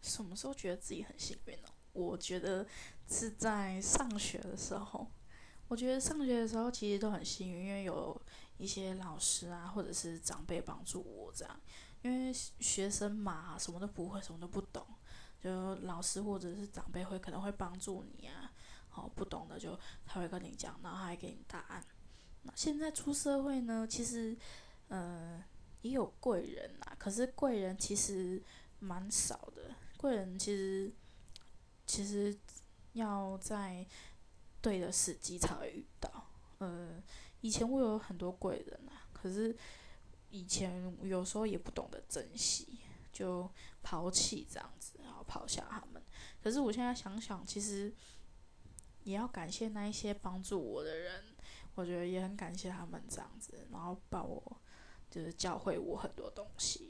什么时候觉得自己很幸运呢？我觉得是在上学的时候。我觉得上学的时候其实都很幸运，因为有一些老师啊，或者是长辈帮助我这样。因为学生嘛，什么都不会，什么都不懂，就老师或者是长辈会可能会帮助你啊。好，不懂的就他会跟你讲，然后还给你答案。那现在出社会呢，其实嗯也有贵人呐，可是贵人其实蛮少的。贵人其实其实要在对的时机才会遇到。嗯，以前我有很多贵人呐，可是以前有时候也不懂得珍惜，就抛弃这样子，然后抛下他们。可是我现在想想，其实也要感谢那一些帮助我的人，我觉得也很感谢他们这样子，然后把我就是教会我很多东西。